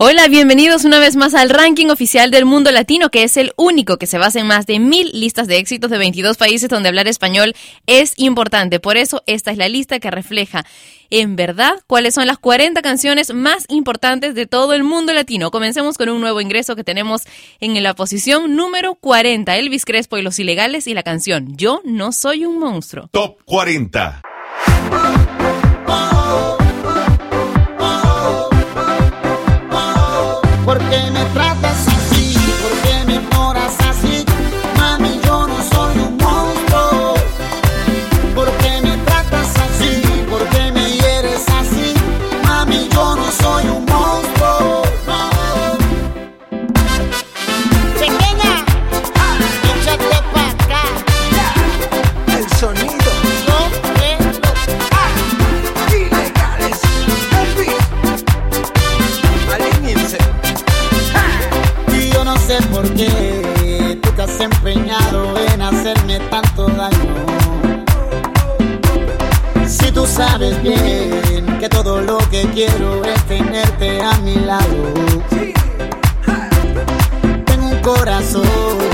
Hola, bienvenidos una vez más al ranking oficial del mundo latino, que es el único que se basa en más de mil listas de éxitos de 22 países donde hablar español es importante. Por eso, esta es la lista que refleja en verdad cuáles son las 40 canciones más importantes de todo el mundo latino. Comencemos con un nuevo ingreso que tenemos en la posición número 40, Elvis Crespo y los ilegales y la canción Yo no soy un monstruo. Top 40. por qué tú te has empeñado en hacerme tanto daño. Si tú sabes bien que todo lo que quiero es tenerte a mi lado. Tengo un corazón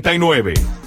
39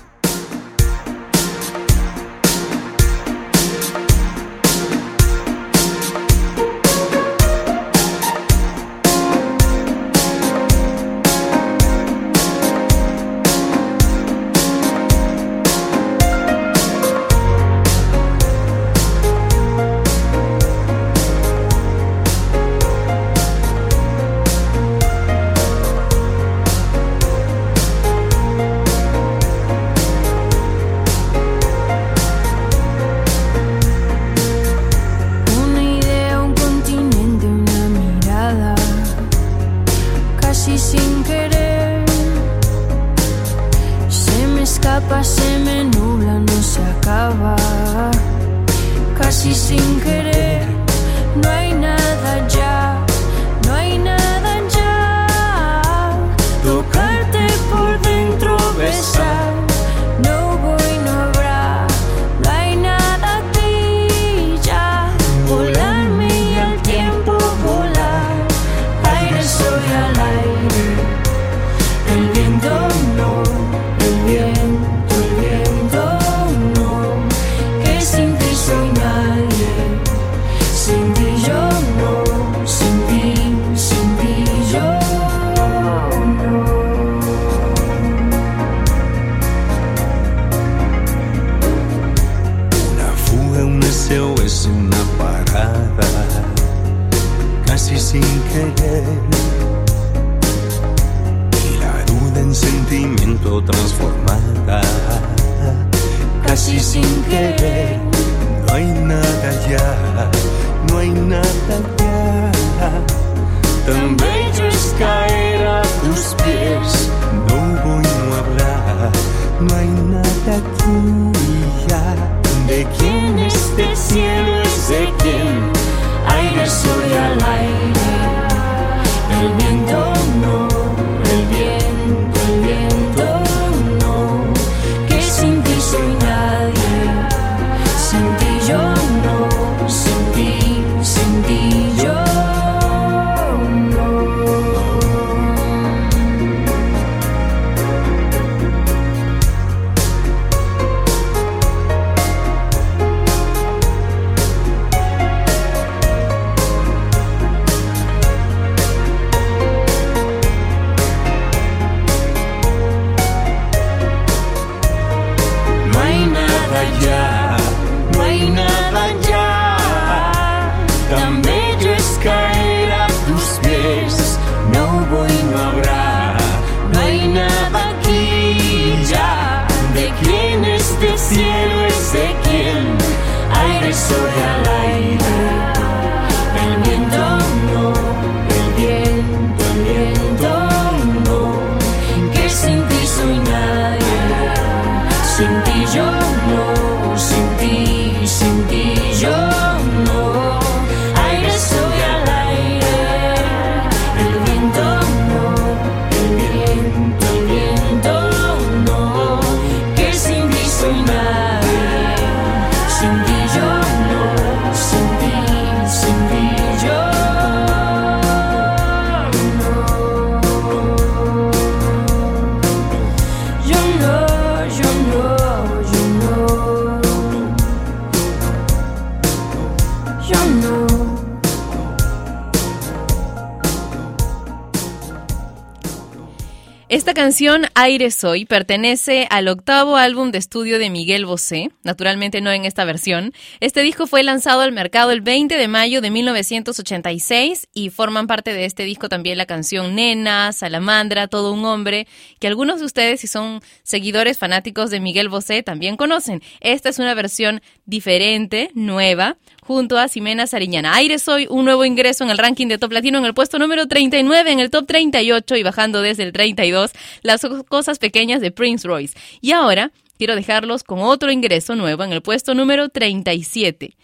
canción, Aire Soy, pertenece al octavo álbum de estudio de Miguel Bosé, naturalmente no en esta versión. Este disco fue lanzado al mercado el 20 de mayo de 1986 y forman parte de este disco también la canción Nena, Salamandra, Todo un Hombre, que algunos de ustedes, si son seguidores fanáticos de Miguel Bosé, también conocen. Esta es una versión diferente, nueva, junto a Ximena Sariñana. Aire Soy, un nuevo ingreso en el ranking de Top Latino en el puesto número 39, en el top 38 y bajando desde el 32, las cosas pequeñas de Prince Royce. Y ahora quiero dejarlos con otro ingreso nuevo en el puesto número 37.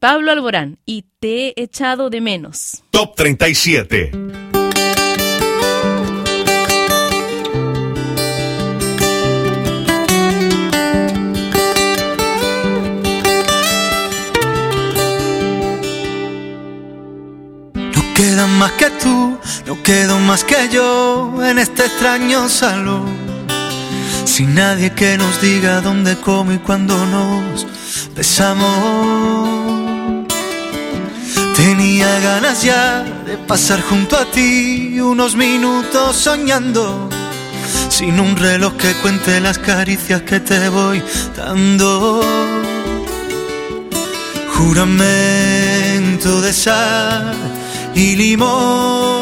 Pablo Alborán y Te he echado de menos. Top 37. No queda más que tú, no quedo más que yo en este extraño salón. Sin nadie que nos diga dónde, cómo y cuándo nos besamos. Tenía ganas ya de pasar junto a ti unos minutos soñando. Sin un reloj que cuente las caricias que te voy dando. Juramento de sal y limón.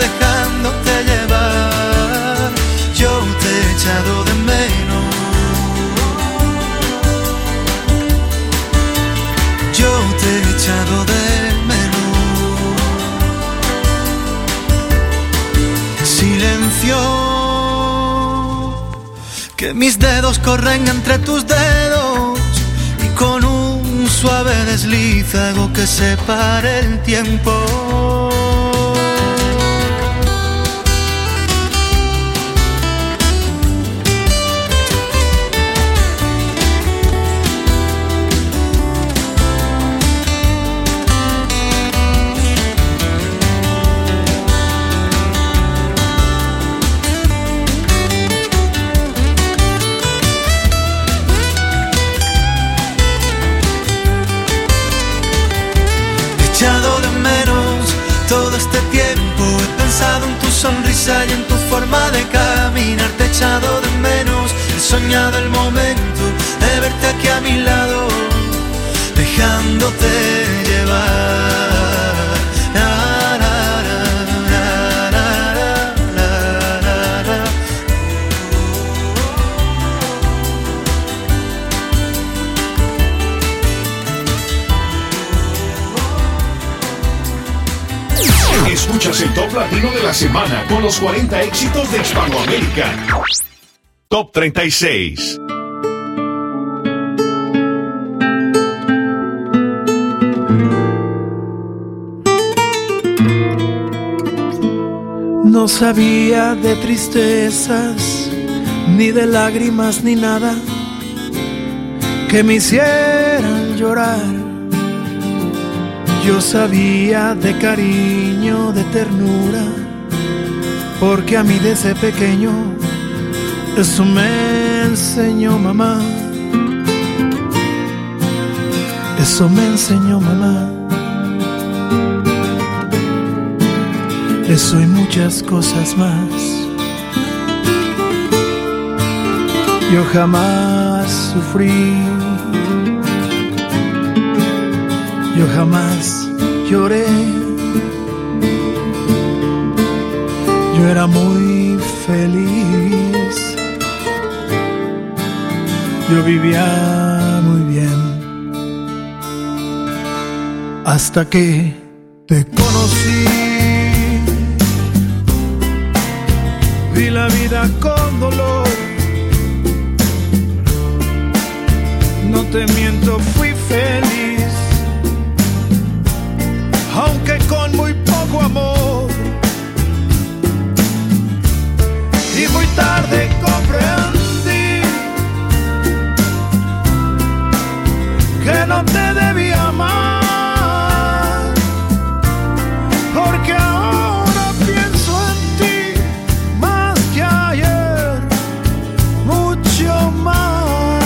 Que mis dedos corren entre tus dedos y con un suave desliz hago que se pare el tiempo. Forma de caminar. Te he echado de menos. He soñado el momento de verte aquí a mi lado, dejándote llevar. Escuchas el top latino de la semana con los 40 éxitos de Hispanoamérica. Top 36. No sabía de tristezas, ni de lágrimas, ni nada que me hicieran llorar. Yo sabía de cariño, de ternura, porque a mí desde pequeño eso me enseñó mamá. Eso me enseñó mamá. Eso y muchas cosas más. Yo jamás sufrí. Yo jamás lloré. Yo era muy feliz. Yo vivía muy bien. Hasta que te conocí. Vi la vida con dolor. No te miento, te debía amar. Porque ahora pienso en ti más que ayer, mucho más.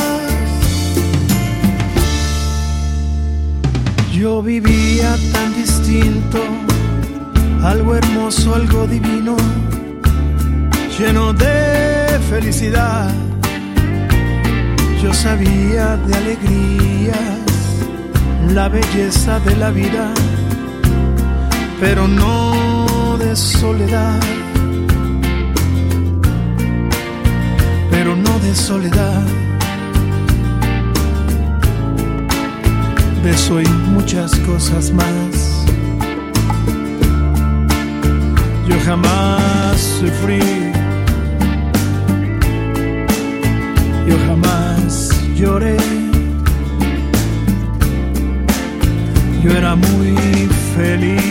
Yo vivía tan distinto, algo hermoso, algo divino, lleno de felicidad. Yo sabía de alegrías, la belleza de la vida pero no de soledad. Pero no de soledad. De eso y muchas cosas más. Yo jamás sufrí. Yo jamás lloré. Era muy feliz.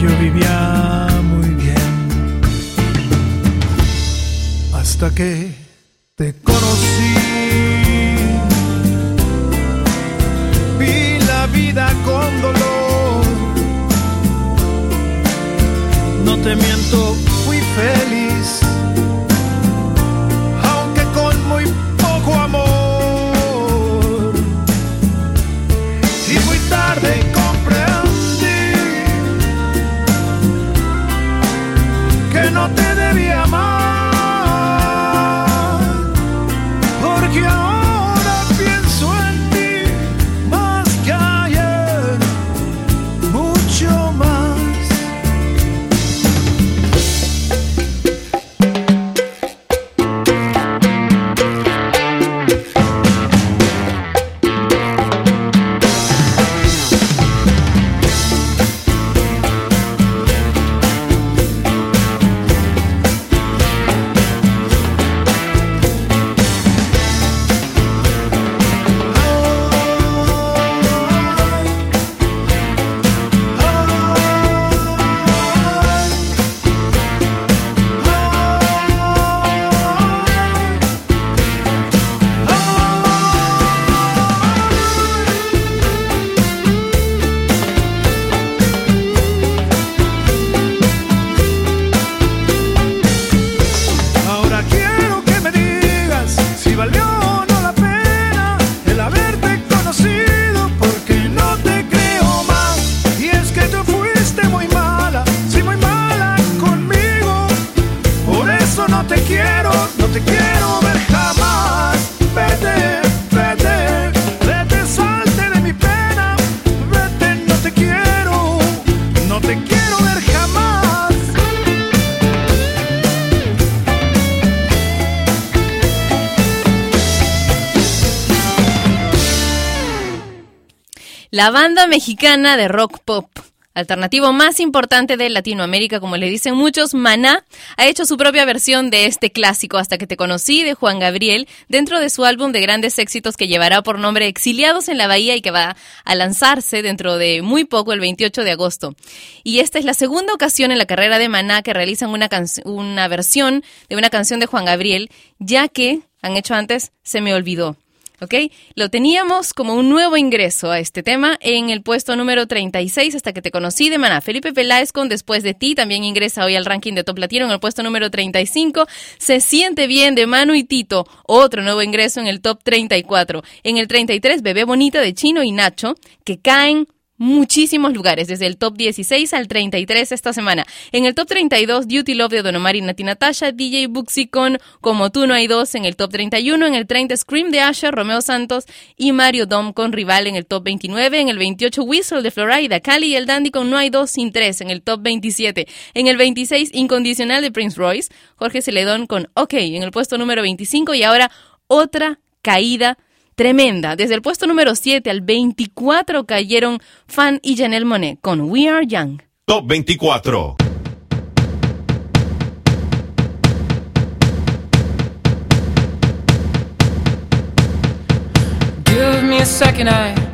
Yo vivía muy bien. Hasta que La banda mexicana de rock pop alternativo más importante de Latinoamérica, como le dicen muchos, Maná, ha hecho su propia versión de este clásico Hasta que te conocí de Juan Gabriel dentro de su álbum de grandes éxitos que llevará por nombre Exiliados en la Bahía y que va a lanzarse dentro de muy poco, el 28 de agosto. Y esta es la segunda ocasión en la carrera de Maná que realizan una, una versión de una canción de Juan Gabriel, ya que han hecho antes Se me olvidó. ¿Ok? Lo teníamos como un nuevo ingreso a este tema en el puesto número 36 hasta que te conocí de Maná. Felipe Peláez Después de ti también ingresa hoy al ranking de Top Latino en el puesto número 35. Se siente bien de Manu y Tito, otro nuevo ingreso en el Top 34. En el 33, Bebé Bonita de Chino y Nacho, que caen muchísimos lugares, desde el top 16 al 33 esta semana. En el top 32, Duty Love de Don Omar y Nati DJ Buxi con Como tú no hay dos en el top 31, en el 30 Scream de Asher, Romeo Santos y Mario Dom con Rival en el top 29, en el 28 Whistle de Florida, Cali y el Dandy con No hay dos sin tres en el top 27, en el 26 Incondicional de Prince Royce, Jorge Celedón con OK en el puesto número 25 y ahora otra caída tremenda. Desde el puesto número 7 al 24 cayeron Fan y Janelle Monet con We Are Young. Top 24. Give me a second, I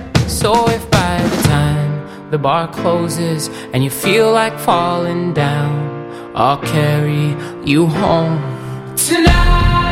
So if by the time the bar closes and you feel like falling down, I'll carry you home tonight.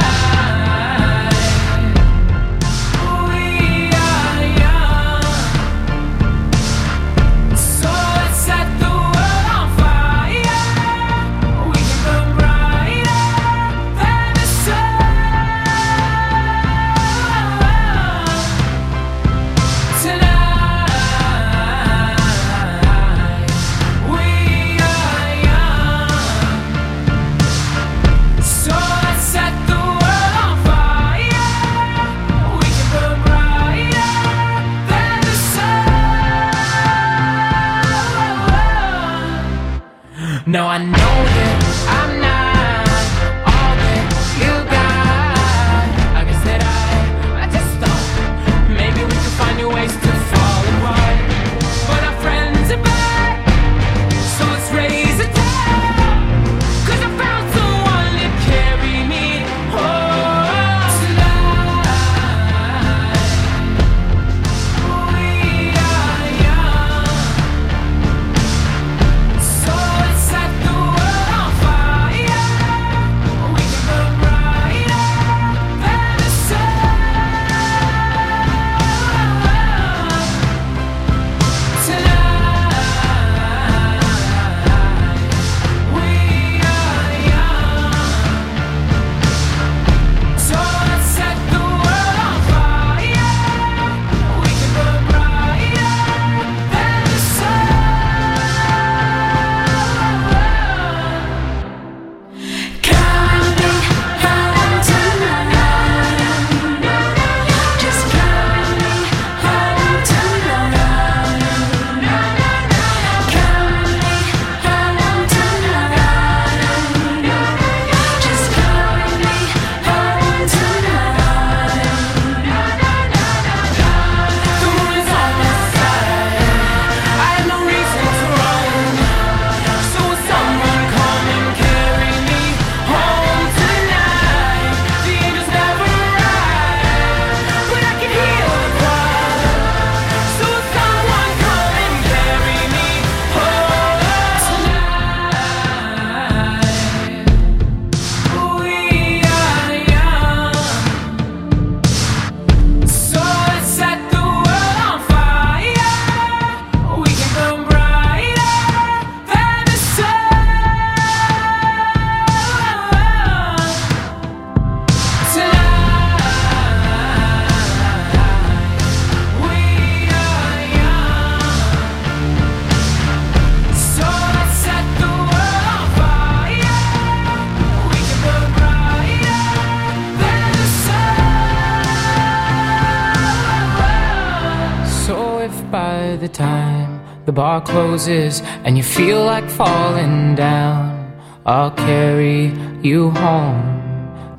roses and you feel like falling down, I'll carry you home.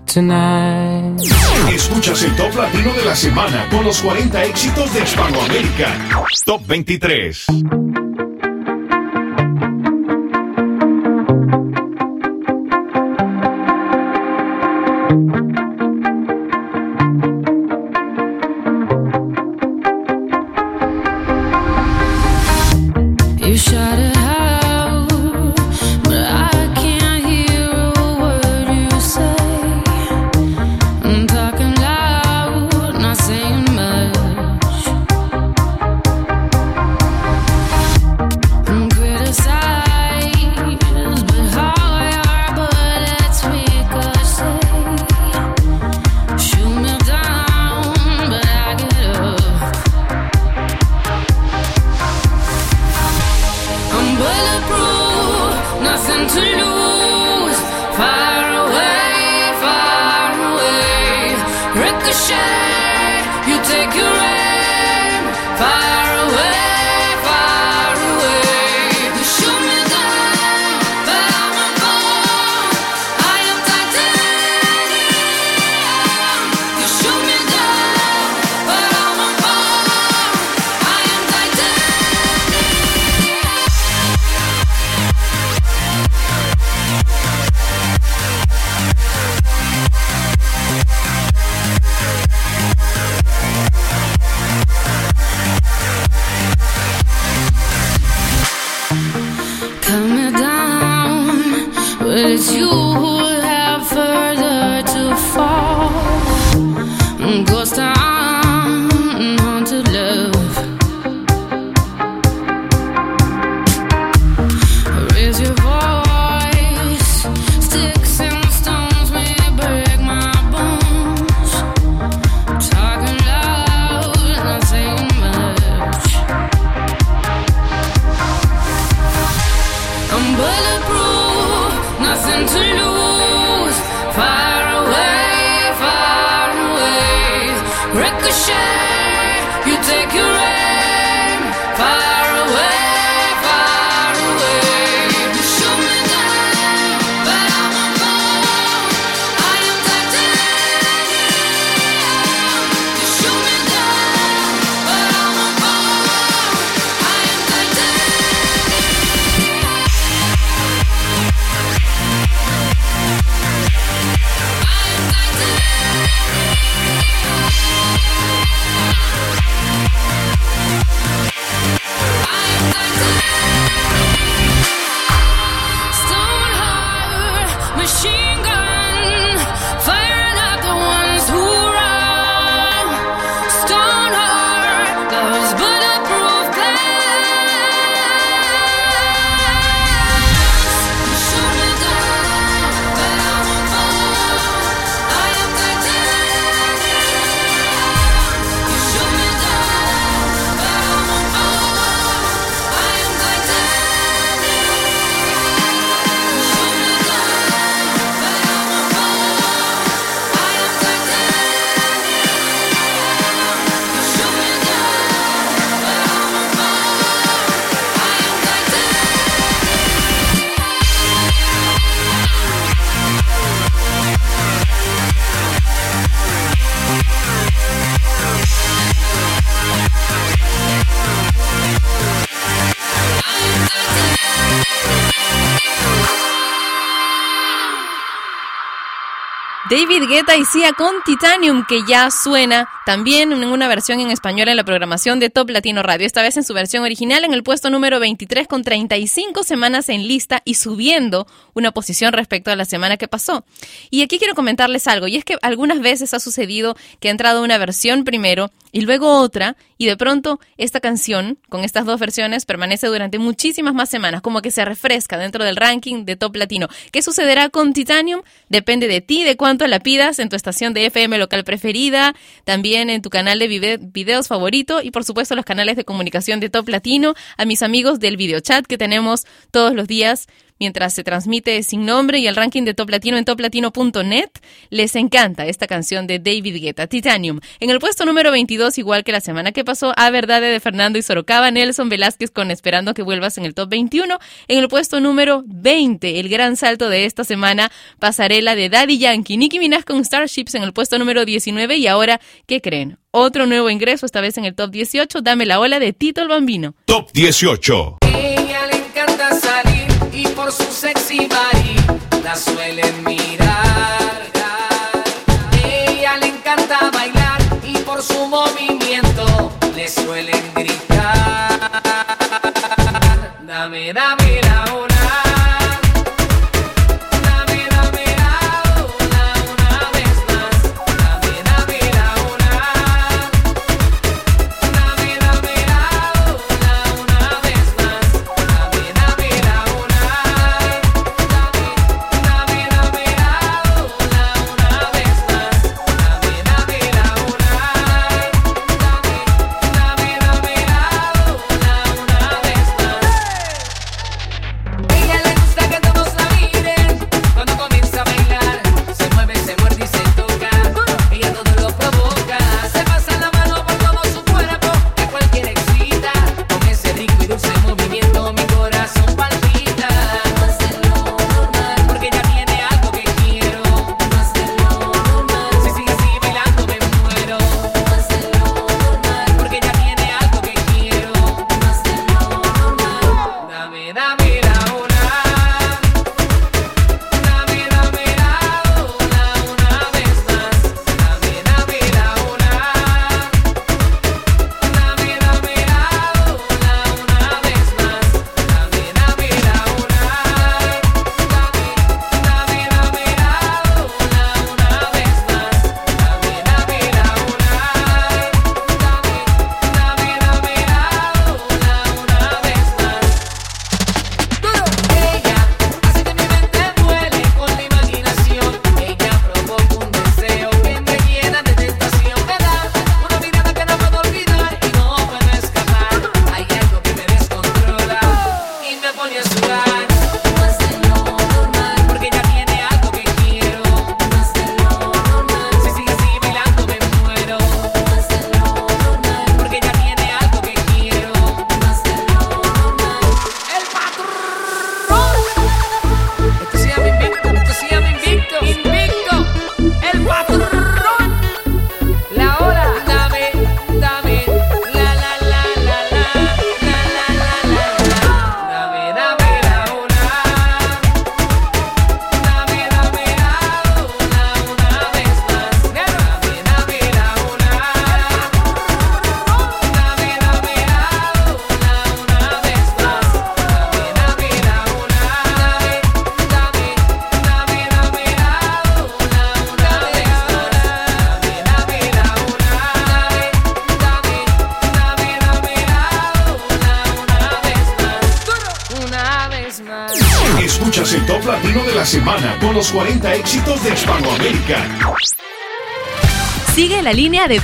Tonight. Escuchas el top latino de la semana con los 40 éxitos de Hispanoamérica. Top 23. Ricochet, you take your aim. Fire. Y Sia con Titanium, que ya suena también una versión en español en la programación de Top Latino Radio, esta vez en su versión original en el puesto número 23 con 35 semanas en lista y subiendo una posición respecto a la semana que pasó. Y aquí quiero comentarles algo, y es que algunas veces ha sucedido que ha entrado una versión primero y luego otra, y de pronto esta canción, con estas dos versiones, permanece durante muchísimas más semanas, como que se refresca dentro del ranking de Top Latino. ¿Qué sucederá con Titanium? Depende de ti, de cuánto la pidas en tu estación de FM local preferida, también en tu canal de videos favorito y por supuesto los canales de comunicación de Top Latino, a mis amigos del videochat que tenemos todos los días mientras se transmite sin nombre y el ranking de Top Latino en toplatino.net. Les encanta esta canción de David Guetta, Titanium. En el puesto número 22, igual que la semana que pasó, A Verdade de Fernando y Sorocaba, Nelson Velázquez con Esperando que vuelvas en el top 21. En el puesto número 20, el gran salto de esta semana, Pasarela de Daddy Yankee, Nicki Minaj con Starships en el puesto número 19 y ahora, ¿qué creen? Otro nuevo ingreso, esta vez en el top 18, Dame la ola de Tito el Bambino. Top 18. Su sexy body la suelen mirar. Ella le encanta bailar y por su movimiento le suelen gritar. Dame, dame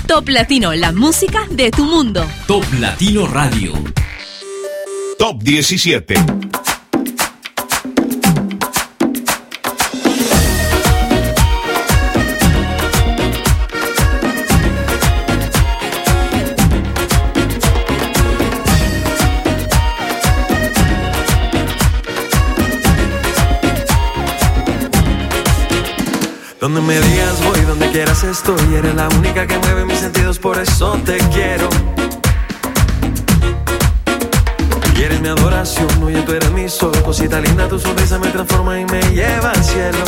Top Latino, la música de tu mundo. Top Latino Radio. Top 17. Quieras estoy. Eres la única que mueve mis sentidos, por eso te quiero. Y eres mi adoración, oye, tú eres mi sol. Cosita linda, tu sonrisa me transforma y me lleva al cielo.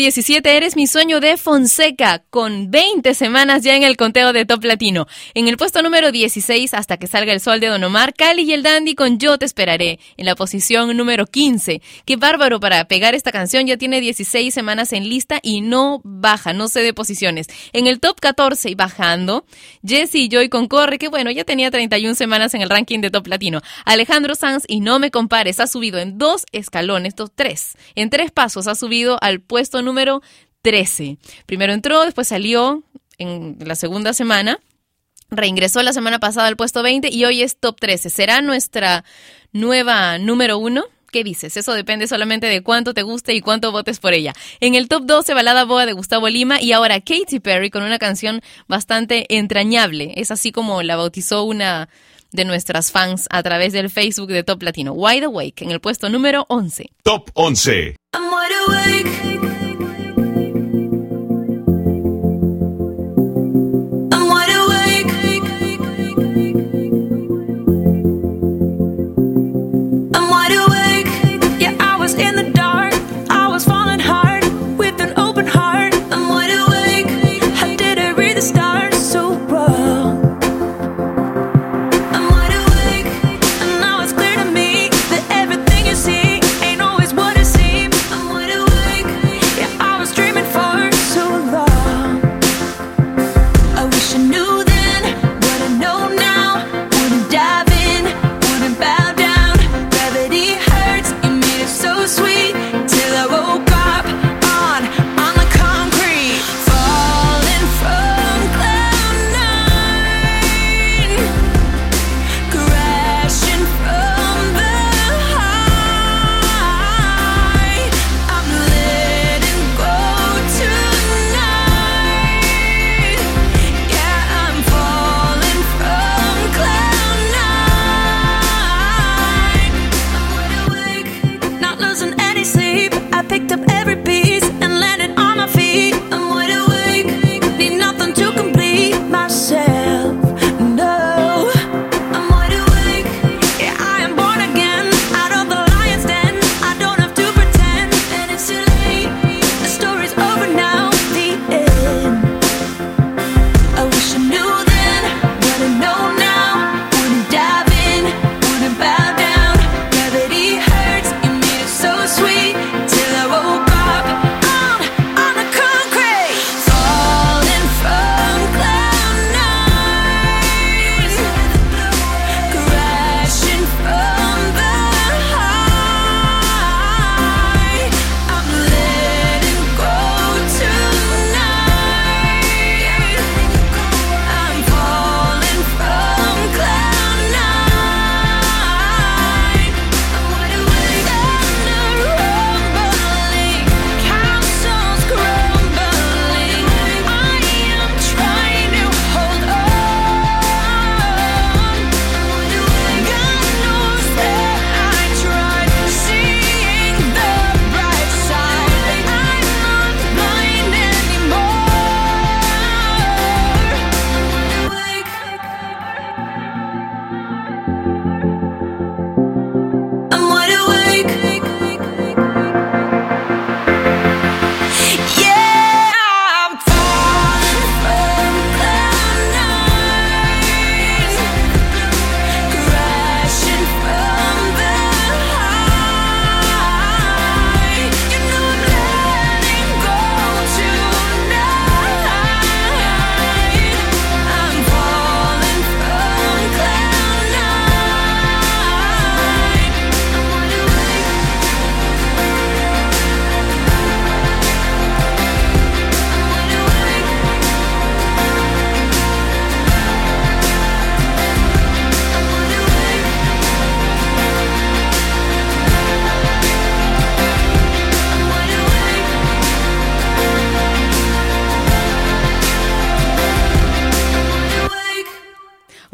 17 eres mi sueño de Fonseca, con 20 semanas ya en el conteo de Top Latino. En el puesto número 16, hasta que salga el sol de Don Omar, Cali y el Dandy con Yo te esperaré. En la posición número 15. Qué bárbaro para pegar esta canción, ya tiene 16 semanas en lista y no baja, no cede posiciones. En el top 14 y bajando, Jesse y Joy con Corre, que bueno, ya tenía 31 semanas en el ranking de Top Latino. Alejandro Sanz y No me compares, ha subido en dos escalones, dos, tres. En tres pasos ha subido al puesto número 13. Primero entró, después salió en la segunda semana. Reingresó la semana pasada al puesto 20 y hoy es top 13. ¿Será nuestra nueva número uno? ¿Qué dices? Eso depende solamente de cuánto te guste y cuánto votes por ella. En el top 12, Balada Boa de Gustavo Lima y ahora Katy Perry con una canción bastante entrañable. Es así como la bautizó una de nuestras fans a través del Facebook de Top Latino. Wide Awake en el puesto número 11. Top 11. I'm wide awake.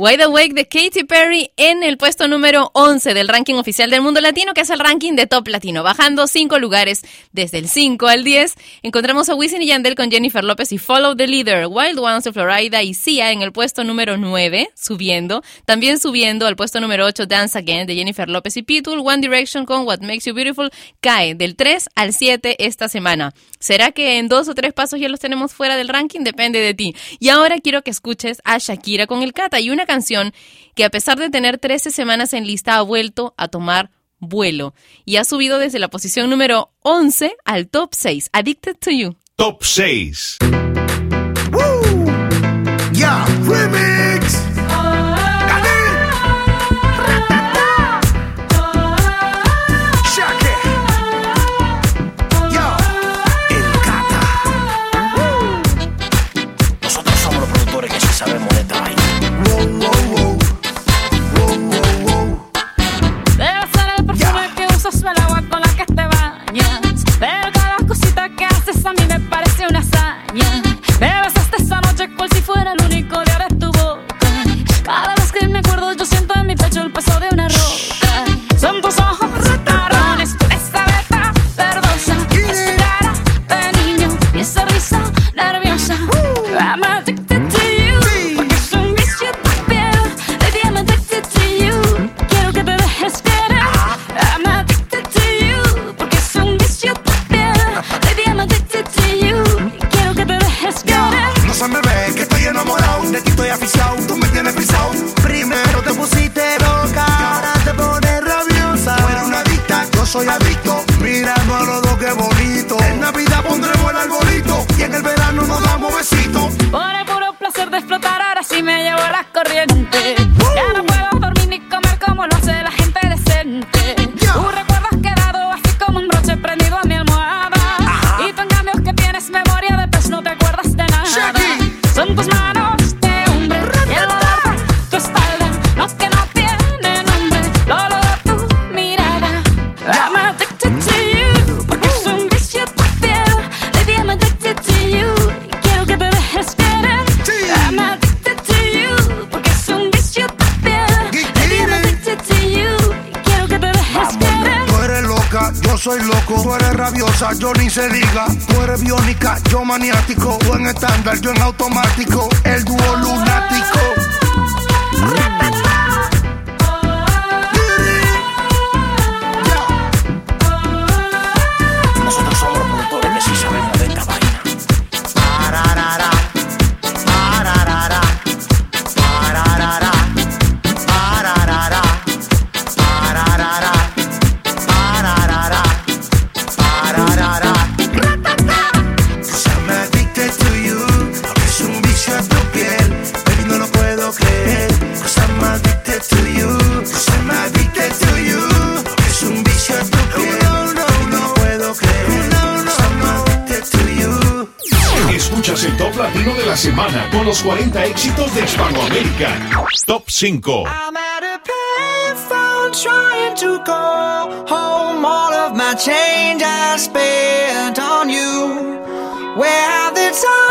Wide Awake de Katy Perry en el puesto número 11 del ranking oficial del mundo latino, que es el ranking de top latino. Bajando 5 lugares desde el 5 al 10, encontramos a Wisin y Yandel con Jennifer López y Follow the Leader, Wild Ones de Florida y Sia en el puesto número 9, subiendo. También subiendo al puesto número 8, Dance Again de Jennifer López y Pitbull, One Direction con What Makes You Beautiful, cae del 3 al 7 esta semana. ¿Será que en dos o tres pasos ya los tenemos fuera del ranking? Depende de ti. Y ahora quiero que escuches a Shakira con el Cata y una canción canción que a pesar de tener 13 semanas en lista ha vuelto a tomar vuelo y ha subido desde la posición número 11 al top 6. Addicted to You. Top 6. Woo! Yeah, yo ni se diga. Tú eres biónica, yo maniático. Tú en estándar, yo en automático. semana con los 40 éxitos de Hispanoamérica. Top 5. I'm at a payphone trying to call home all of my change I spent on you. Where have the time?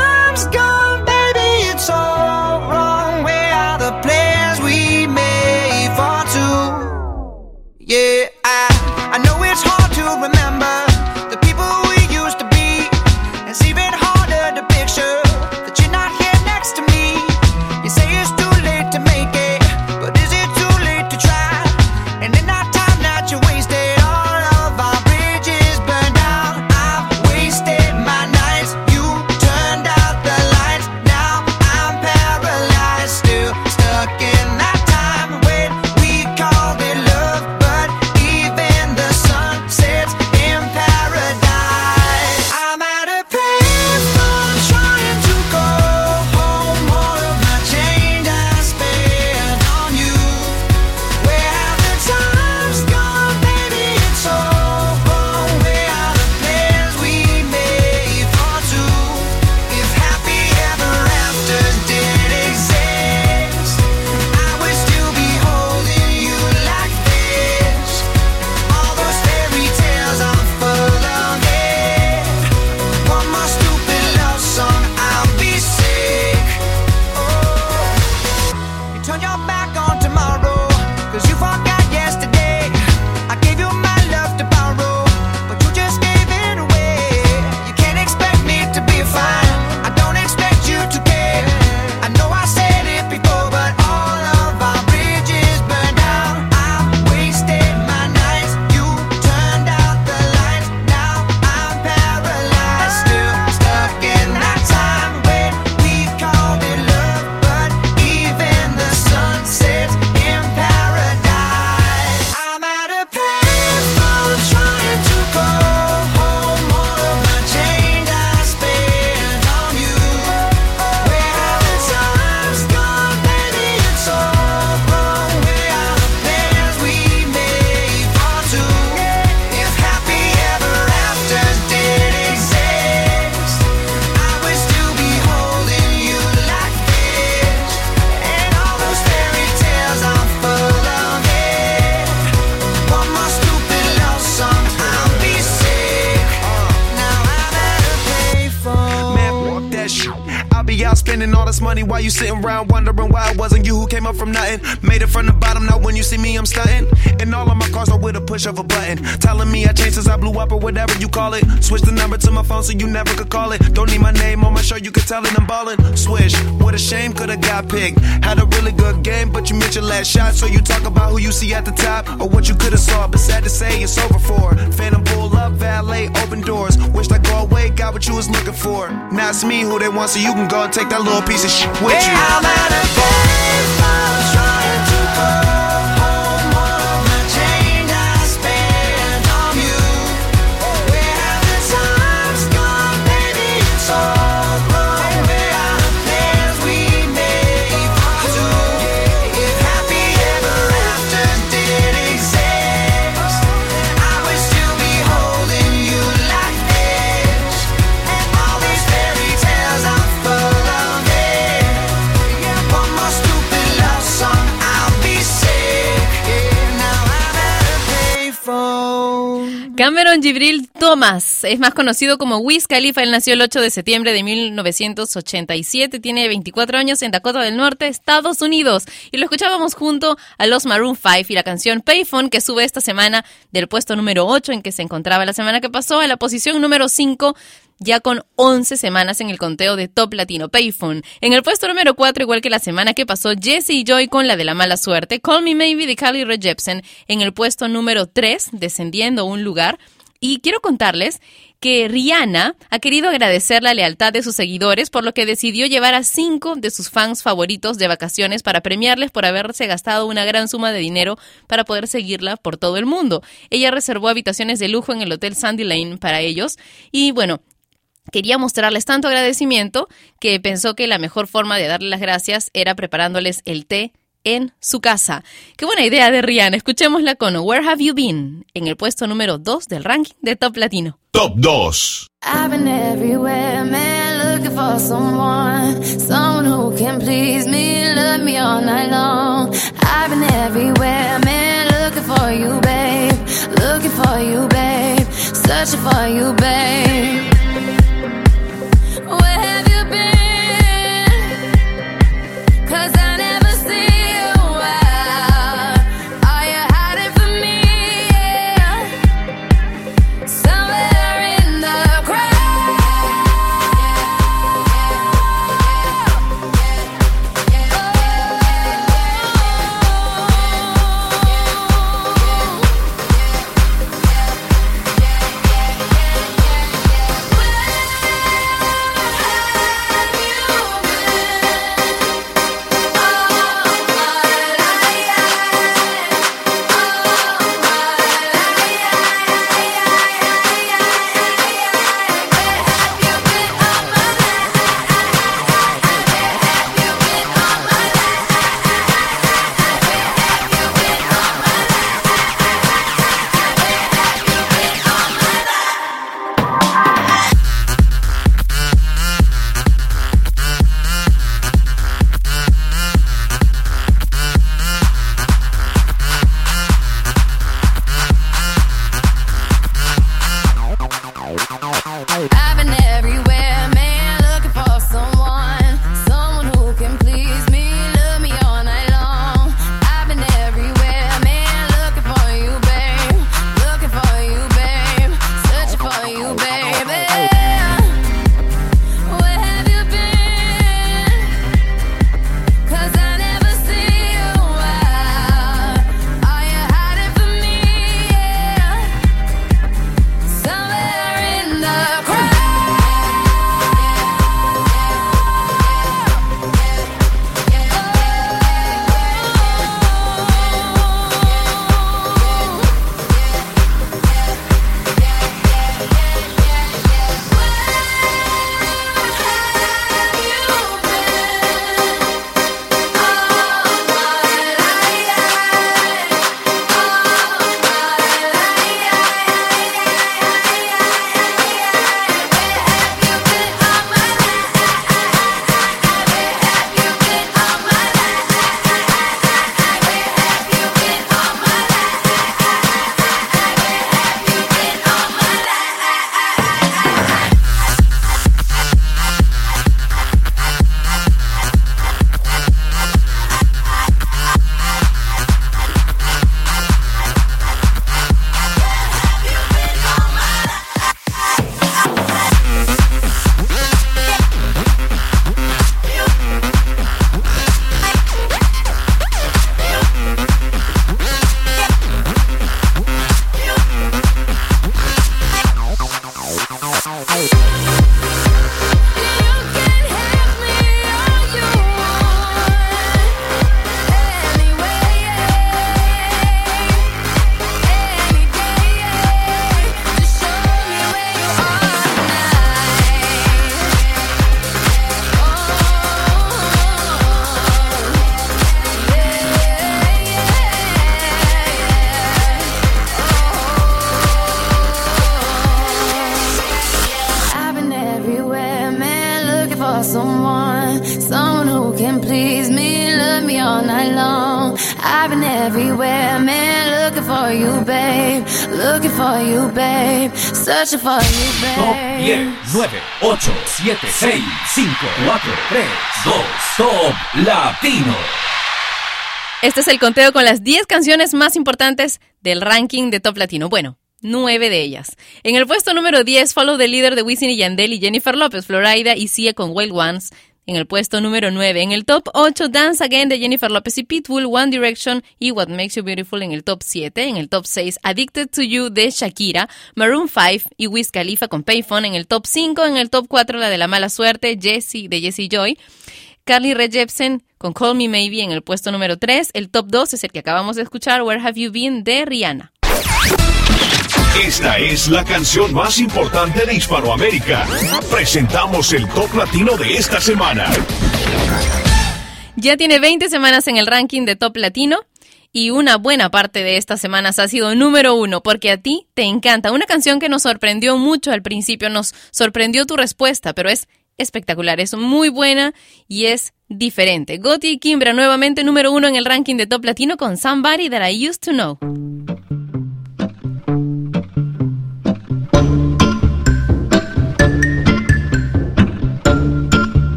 Turn your back on sitting around wondering why it wasn't you who came up from nothing. Made it from the bottom, now when you see me, I'm stunting. And all of my cars are with a push of a button. Telling me I changed since I blew up or whatever you call it. Switch the number to my phone so you never could call it. Don't need my name on my show, you could tell it I'm ballin'. Swish, a shame, could've got picked. Had a really good game, but you missed your last shot. So you talk about who you see at the top or what you could've saw. But sad to say, it's over for. Phantom pull up, valet, open doors. Wished I go away, got what you was looking for. Now it's me who they want, so you can go and take that little piece of shit with you. I'm at a baseball payphone. Cameron Gibril Thomas es más conocido como Wiz Khalifa. Él nació el 8 de septiembre de 1987. Tiene 24 años en Dakota del Norte, Estados Unidos. Y lo escuchábamos junto a los Maroon 5 y la canción Payphone que sube esta semana del puesto número 8 en que se encontraba la semana que pasó a la posición número 5 ya con 11 semanas en el conteo de Top Latino Payphone. En el puesto número 4, igual que la semana que pasó, Jesse y Joy con la de la mala suerte, Call Me Maybe de Carly Rae Jepsen en el puesto número 3, descendiendo un lugar. Y quiero contarles que Rihanna ha querido agradecer la lealtad de sus seguidores, por lo que decidió llevar a cinco de sus fans favoritos de vacaciones para premiarles por haberse gastado una gran suma de dinero para poder seguirla por todo el mundo. Ella reservó habitaciones de lujo en el Hotel Sandy Lane para ellos y bueno, Quería mostrarles tanto agradecimiento que pensó que la mejor forma de darle las gracias era preparándoles el té en su casa. Qué buena idea de Rihanna. Escuchémosla con Where Have You Been en el puesto número 2 del ranking de Top Latino. Top 2. I've been everywhere, man, looking for someone, someone who can please me, love me all night long. I've been everywhere, man, looking for you, babe, looking for you, babe, searching for you, babe. Top Latino. Este es el conteo con las 10 canciones más importantes del ranking de Top Latino. Bueno, nueve de ellas. En el puesto número 10, Follow the Leader de Wisin y Yandel y Jennifer López, Florida y Sia con Wild Ones. En el puesto número 9, en el top 8, Dance Again de Jennifer López y Pitbull, One Direction y What Makes You Beautiful en el top 7. En el top 6, Addicted to You de Shakira, Maroon 5 y Wiz Khalifa con Payphone. En el top 5, en el top 4, la de la mala suerte, Jessie de Jessie Joy. Carly Rae Jepsen con Call Me Maybe en el puesto número 3. El top 2 es el que acabamos de escuchar, Where Have You Been de Rihanna. Esta es la canción más importante de Hispanoamérica. Presentamos el top latino de esta semana. Ya tiene 20 semanas en el ranking de Top Latino y una buena parte de estas semanas ha sido número uno porque a ti te encanta. Una canción que nos sorprendió mucho al principio, nos sorprendió tu respuesta, pero es espectacular, es muy buena y es diferente. Gotti y Kimbra nuevamente número uno en el ranking de Top Latino con Somebody That I Used to Know.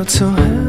Felt so happy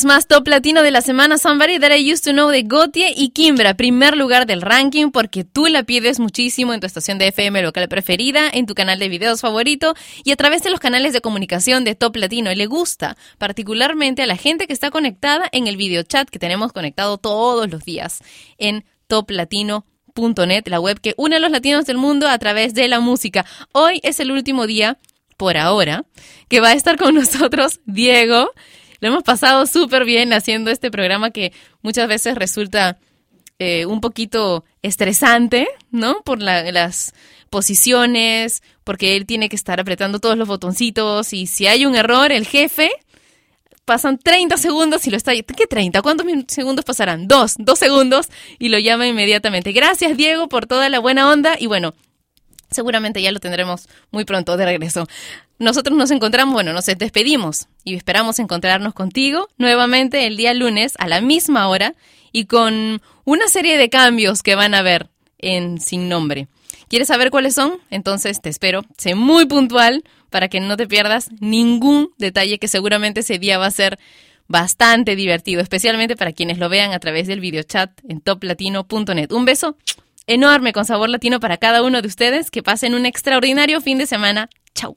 vez más, top latino de la semana, Somebody That I Used to Know de Gotie y Kimbra, primer lugar del ranking porque tú la pides muchísimo en tu estación de FM local preferida, en tu canal de videos favorito y a través de los canales de comunicación de Top Latino. Y le gusta particularmente a la gente que está conectada en el video chat que tenemos conectado todos los días en toplatino.net, la web que une a los latinos del mundo a través de la música. Hoy es el último día, por ahora, que va a estar con nosotros Diego. Lo hemos pasado súper bien haciendo este programa que muchas veces resulta eh, un poquito estresante, ¿no? Por la- las posiciones, porque él tiene que estar apretando todos los botoncitos y si hay un error, el jefe pasan 30 segundos y lo está... ¿Qué 30? ¿Cuántos segundos pasarán? Dos, dos segundos y lo llama inmediatamente. Gracias Diego por toda la buena onda y bueno, seguramente ya lo tendremos muy pronto de regreso. Nosotros nos encontramos, bueno, nos despedimos y esperamos encontrarnos contigo nuevamente el día lunes a la misma hora y con una serie de cambios que van a haber en Sin Nombre. ¿Quieres saber cuáles son? Entonces te espero. Sé muy puntual para que no te pierdas ningún detalle que seguramente ese día va a ser bastante divertido, especialmente para quienes lo vean a través del videochat en toplatino.net. Un beso enorme con sabor latino para cada uno de ustedes. Que pasen un extraordinario fin de semana. Chau.